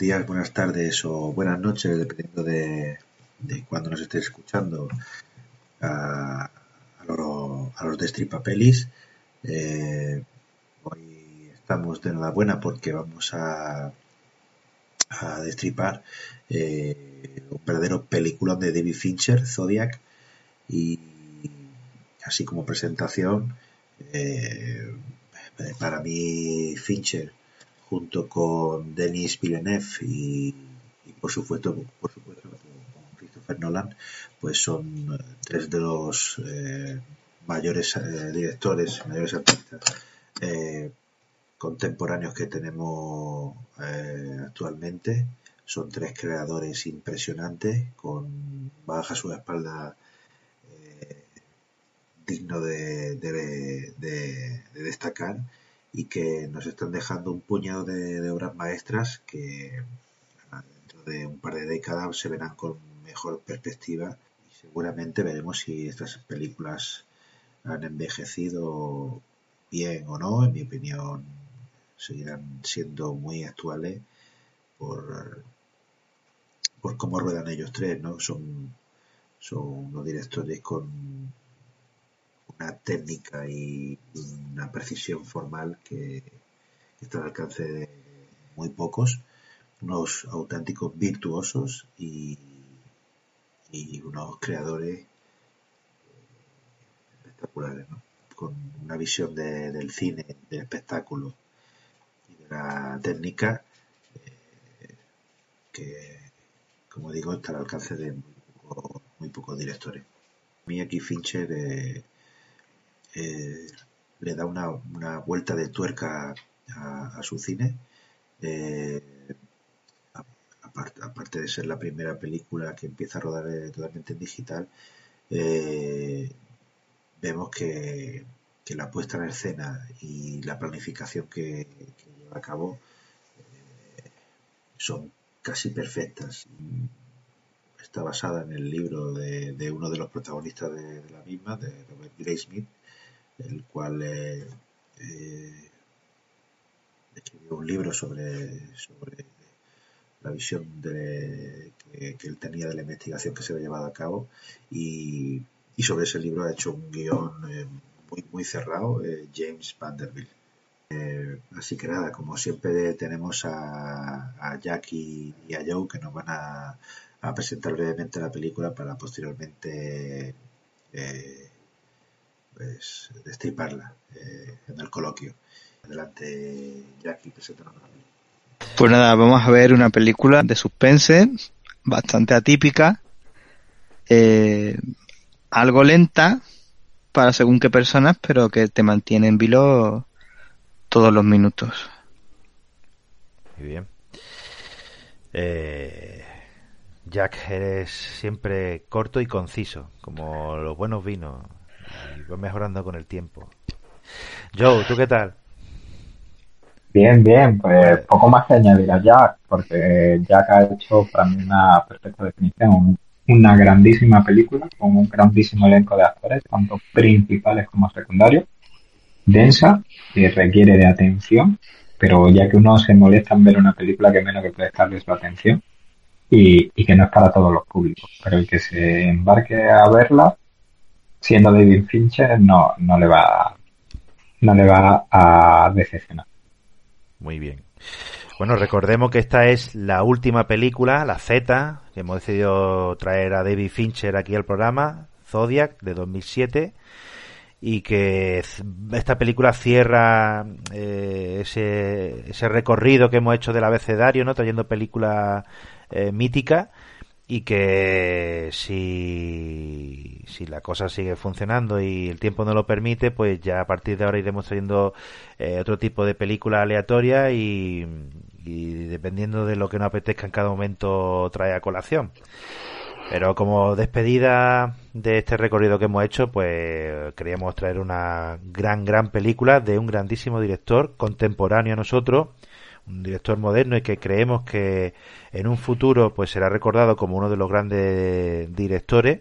Días, buenas tardes o buenas noches, dependiendo de, de cuando nos estés escuchando. A, a, los de Stripapelis. Eh, hoy estamos de enhorabuena porque vamos a, a destripar eh, un verdadero película de David Fincher, Zodiac, y así como presentación, eh, para mí Fincher junto con Denis Villeneuve y, por supuesto por supuesto Nolan pues son eh, tres de los eh, mayores eh, directores mayores artistas contemporáneos que tenemos actualmente. Son tres creadores impresionantes con baja su espalda digno de, de destacar y que nos están dejando un puñado de, obras maestras que dentro de un par de décadas se verán con mejor perspectiva y seguramente veremos si estas películas han envejecido bien o no. En mi opinión, seguirán siendo muy actuales por, por cómo ruedan ellos tres, ¿no? Son, son unos directores con una técnica y una precisión formal que, está al alcance de muy pocos, unos auténticos virtuosos y, unos creadores espectaculares, con una visión del cine, del espectáculo y de la técnica eh, que, como digo, está al alcance de muy, pocos directores. A mí aquí Fincher eh, eh, le da una, vuelta de tuerca a, su cine. Eh, aparte, de ser la primera película que empieza a rodar eh, totalmente en digital, vemos que, la puesta en escena y la planificación que, lleva a cabo son casi perfectas. Está basada en el libro de, uno de los protagonistas de, la misma, de Robert Graysmith, el cual eh, eh, escribió un libro sobre, sobre la visión de, que, él tenía de la investigación que se había llevado a cabo y, sobre ese libro ha hecho un guion eh, muy, muy cerrado, James Vanderbilt. así que nada, como siempre tenemos a, a Jack y, a Joe que nos van a, presentar brevemente la película para posteriormente pues destriparla eh, en el coloquio. Adelante, Jackie, presentando Pues nada, vamos a ver una película de suspense bastante atípica, eh, algo lenta para según qué personas, pero que te mantiene en vilo todos los minutos. Muy bien. Eh, Jack, eres siempre corto y conciso, como los buenos vinos y mejorando con el tiempo. Joe, ¿tú qué tal? Bien, bien, pues poco más que añadir a Jack, porque Jack ha hecho para mí una perfecta definición, una grandísima película con un grandísimo elenco de actores, tanto principales como secundarios, densa, que requiere de atención, pero ya que uno se molesta en ver una película que menos que prestarle su atención y, y que no es para todos los públicos, pero el que se embarque a verla siendo David Fincher no, no le va no le va a decepcionar. Muy bien. Bueno, recordemos que esta es la última película, la Z, que hemos decidido traer a David Fincher aquí al programa, Zodiac, de 2007, y que esta película cierra eh, ese, ese recorrido que hemos hecho del abecedario, ¿no? Trayendo películas eh, míticas y que si, si la cosa sigue funcionando y el tiempo no lo permite, pues ya a partir de ahora iremos trayendo eh, otro tipo de película aleatoria y, y dependiendo de lo que nos apetezca en cada momento trae a colación. Pero como despedida de este recorrido que hemos hecho, pues queríamos traer una gran, gran película de un grandísimo director contemporáneo a nosotros, un director moderno y que creemos que en un futuro pues será recordado como uno de los grandes directores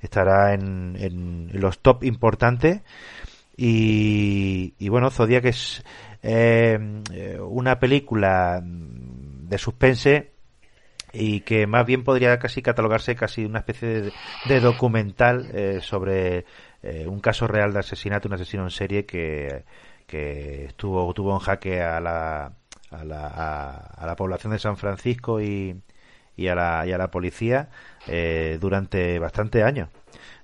estará en, en los top importantes. Y, y bueno Zodiac es eh, una película de suspense y que más bien podría casi catalogarse casi una especie de, documental eh, sobre eh, un caso real de asesinato, un asesino en serie que, que estuvo tuvo en jaque a la a la, a, la población de San Francisco y, y, a, la, y a la policía eh, durante bastantes años.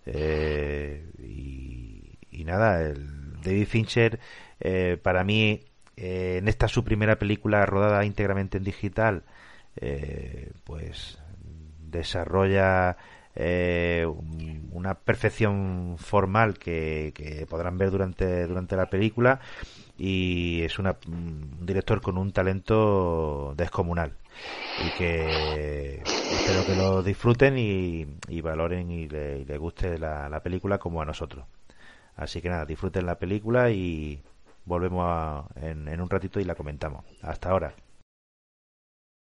Eh, y, nada, el David Fincher, eh, para mí, eh, en esta su primera película rodada íntegramente en digital, pues desarrolla eh, una perfección formal que, que, podrán ver durante, durante la película y es una, un director con un talento descomunal y que espero que lo disfruten y, valoren y le guste la, la, película como a nosotros. Así que nada, disfruten la película y volvemos a, en un ratito y la comentamos. Hasta ahora.